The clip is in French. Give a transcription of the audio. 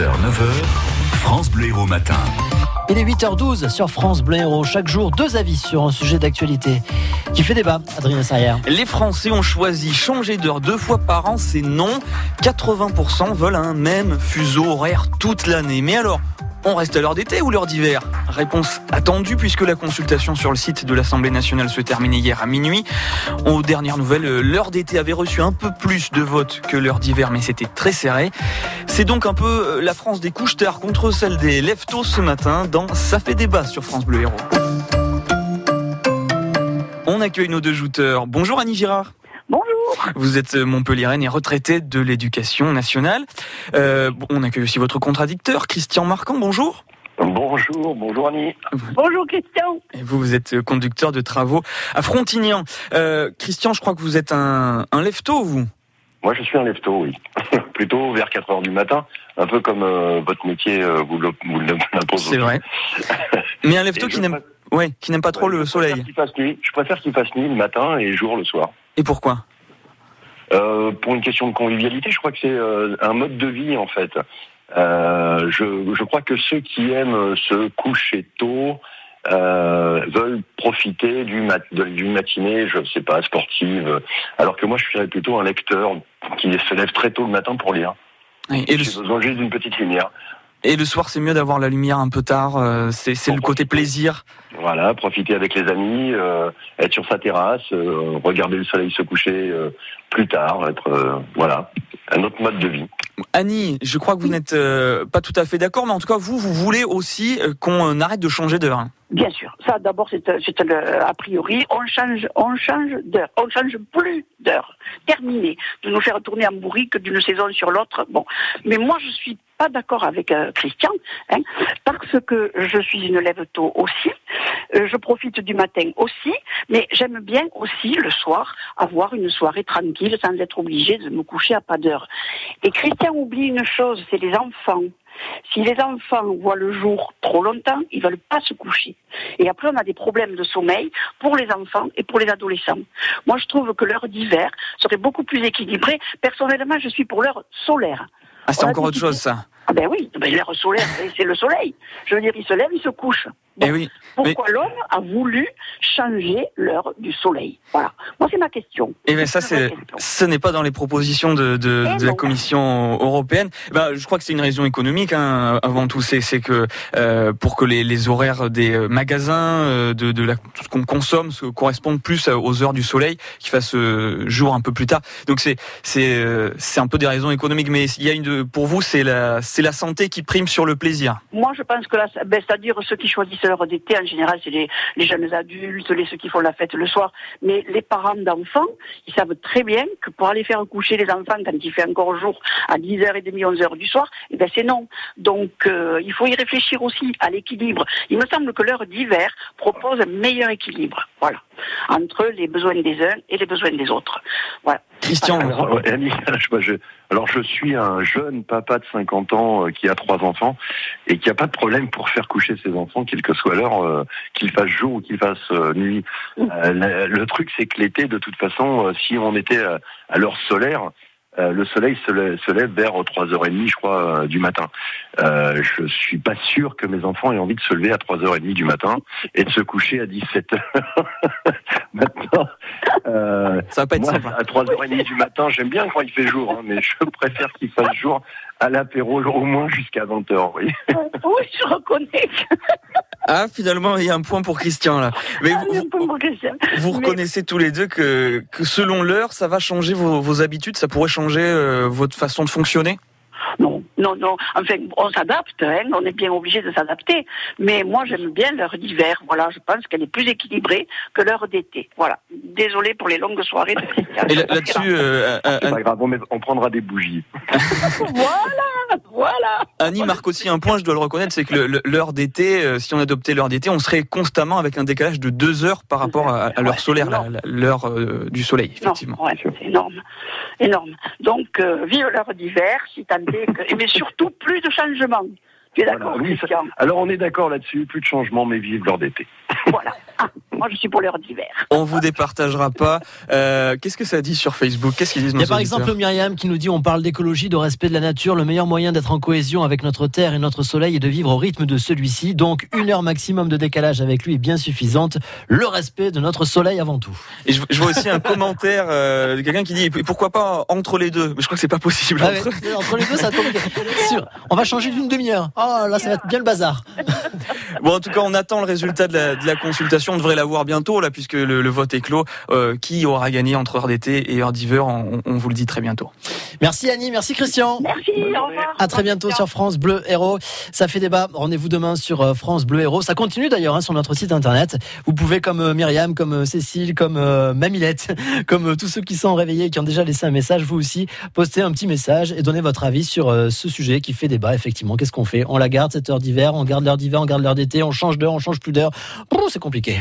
6h, 9h, France Bleu Héros Matin. Il est 8h12 sur France Bleu Héros. Chaque jour, deux avis sur un sujet d'actualité qui fait débat. Adrien Sarrière. Les Français ont choisi changer d'heure deux fois par an, c'est non. 80% veulent un même fuseau horaire toute l'année. Mais alors, on reste à l'heure d'été ou l'heure d'hiver? Réponse attendue puisque la consultation sur le site de l'Assemblée nationale se terminait hier à minuit. Aux dernières nouvelles, l'heure d'été avait reçu un peu plus de votes que l'heure d'hiver, mais c'était très serré. C'est donc un peu la France des couches tard contre celle des lève ce matin dans Ça fait débat sur France Bleu Héros. On accueille nos deux jouteurs. Bonjour Annie Girard. Vous êtes Montpelliéraine et retraitée de l'éducation nationale. Euh, on accueille aussi votre contradicteur, Christian Marquand. Bonjour. Bonjour, bonjour Annie. Bonjour Christian. Et vous, vous êtes conducteur de travaux à Frontignan. Euh, Christian, je crois que vous êtes un, un lefto, vous Moi, je suis un lefto, oui. Plutôt vers 4 heures du matin, un peu comme euh, votre métier euh, vous l'impose. C'est vrai. Mais un lefto qui n'aime ouais, qui n'aime pas trop le soleil. Je préfère qu'il fasse nuit le matin et jour le soir. Et pourquoi? Euh, pour une question de convivialité, je crois que c'est euh, un mode de vie en fait. Je, je, crois que ceux qui aiment se coucher tôt euh, veulent profiter du mat d'une matinée, je sais pas, sportive. Alors que moi, je suis plutôt un lecteur qui se lève très tôt le matin pour lire. et J'ai besoin juste d'une petite lumière. Et le soir, c'est mieux d'avoir la lumière un peu tard. Euh, c'est le côté plaisir. Voilà, profiter avec les amis, euh, être sur sa terrasse, euh, regarder le soleil se coucher plus tard, être voilà, un autre mode de vie. Annie, je crois que vous n'êtes pas tout à fait d'accord, mais en tout cas, vous, vous voulez aussi qu'on arrête de changer d'heure. Bien sûr. Ça, d'abord, c'est a priori. On change, on change d'heure. On change plus d'heure. Terminé. De nous faire tourner en bourrique d'une saison sur l'autre. Bon. Mais moi, je suis pas d'accord avec euh, Christian, hein, parce que je suis une lève tôt aussi, euh, je profite du matin aussi, mais j'aime bien aussi le soir avoir une soirée tranquille sans être obligée de me coucher à pas d'heure. Et Christian oublie une chose, c'est les enfants. Si les enfants voient le jour trop longtemps, ils veulent pas se coucher. Et après, on a des problèmes de sommeil pour les enfants et pour les adolescents. Moi, je trouve que l'heure d'hiver serait beaucoup plus équilibrée. Personnellement, je suis pour l'heure solaire. Ah, c'est encore autre chose, ça. Ah ben oui, ben l'air solaire, c'est le soleil. Je veux dire, il se lève, il se couche. Eh oui, pourquoi l'homme a voulu changer l'heure du soleil? Voilà. Moi, c'est ma question. Et eh bien ça, c'est, ce n'est pas dans les propositions de, de, eh de la Commission européenne. Ben, je crois que c'est une raison économique. Hein, avant tout, c'est, c'est que euh, pour que les, les, horaires des euh, magasins, euh, de, de la, tout ce qu'on consomme, se correspondent plus aux heures du soleil, qui fasse jour un peu plus tard. Donc c'est, c'est, c'est un peu des raisons économiques. Mais il y a une, pour vous, c'est la, c'est la santé qui prime sur le plaisir. Moi, je pense que là, ben, c'est-à-dire ceux qui choisissent l'heure d'été, en général, c'est les, les, jeunes adultes, les ceux qui font la fête le soir. Mais les parents d'enfants, ils savent très bien que pour aller faire coucher les enfants quand il fait encore jour à 10h30, 11h du soir, eh ben c'est non. Donc, euh, il faut y réfléchir aussi à l'équilibre. Il me semble que l'heure d'hiver propose un meilleur équilibre. Voilà. Entre les besoins des uns et les besoins des autres. Voilà. Christian, alors, je, alors je suis un jeune papa de 50 ans euh, qui a trois enfants et qui a pas de problème pour faire coucher ses enfants, quelle que soit l'heure, euh, qu'il fasse jour ou qu'il fasse euh, nuit. le, truc, c'est que l'été, de toute façon, si on était à l'heure solaire, euh, le soleil se lève, vers 3h30, je crois, euh, du matin. Euh, je suis pas sûr que mes enfants aient envie de se lever à 3h30 du matin et de se coucher à 17h. Ça va pas être moi, simple. À 3h30 du matin, j'aime bien quand il fait jour, hein, mais je préfère qu'il fasse jour à l'apéro au moins jusqu'à 20h. Oui, oui je reconnais. Ah, finalement, il y a un point pour Christian là. Mais ah, vous, reconnaissez tous les deux que, que selon l'heure, ça va changer vos, vos habitudes, ça pourrait changer euh, votre façon de fonctionner? Non, non. Enfin, on s'adapte, hein, on est bien obligé de s'adapter. Mais moi, j'aime bien l'heure d'hiver. Voilà, je pense qu'elle est plus équilibrée que l'heure d'été. Voilà. Désolé pour les longues soirées de Christian. Et là-dessus, euh, euh, c'est pas grave, on prendra des bougies. voilà, voilà. Annie marque aussi un point, je dois le reconnaître, c'est que l'heure d'été, euh, si on adoptait l'heure d'été, on serait constamment avec un décalage de deux heures par rapport à, l'heure solaire, l'heure du soleil, effectivement. c'est énorme, énorme. Donc, vive l'heure d'hiver, si tant est mais surtout plus de changements. Tu es d'accord, Alors on est d'accord là-dessus, plus de changements, mais vive l'heure d'été. Voilà. moi, je suis pour l'heure d'hiver. On vous départagera pas. Euh, Qu'est-ce que ça dit sur Facebook? Qu'est-ce qu'ils disent Il y a par exemple Myriam qui nous dit on parle d'écologie, de respect de la nature. Le meilleur moyen d'être en cohésion avec notre terre et notre soleil est de vivre au rythme de celui-ci. Donc une heure maximum de décalage avec lui est bien suffisante. Le respect de notre soleil avant tout. Et je, je vois aussi un commentaire euh, de quelqu'un qui dit pourquoi pas entre les deux? Mais je crois que c'est pas possible. Ah ouais, entre- entre les deux, ça compliqué. Sûr. On va changer d'une demi-heure. Oh là, ça va être bien le bazar. Bon, en tout cas, on attend le résultat de la, de la consultation. On devrait l'avoir bientôt, là, puisque le, le vote est clos. Euh, qui aura gagné entre heure d'été et heure d'hiver on, on vous le dit très bientôt. Merci Annie, merci Christian. Merci, au revoir. À très bientôt sur France Bleu Héros. Ça fait débat. Rendez-vous demain sur euh, France Bleu Héros. Ça continue d'ailleurs hein, sur notre site internet. Vous pouvez, comme euh, Myriam, comme Cécile, comme euh, Mamilette, comme euh, tous ceux qui sont réveillés et qui ont déjà laissé un message, vous aussi, postez un petit message et donnez votre avis sur euh, ce sujet qui fait débat. Effectivement, qu'est-ce qu'on fait? On la garde cette heure d'hiver, on garde l'heure d'hiver, on garde l'heure d'été, on change d'heure, on change plus d'heure. C'est compliqué.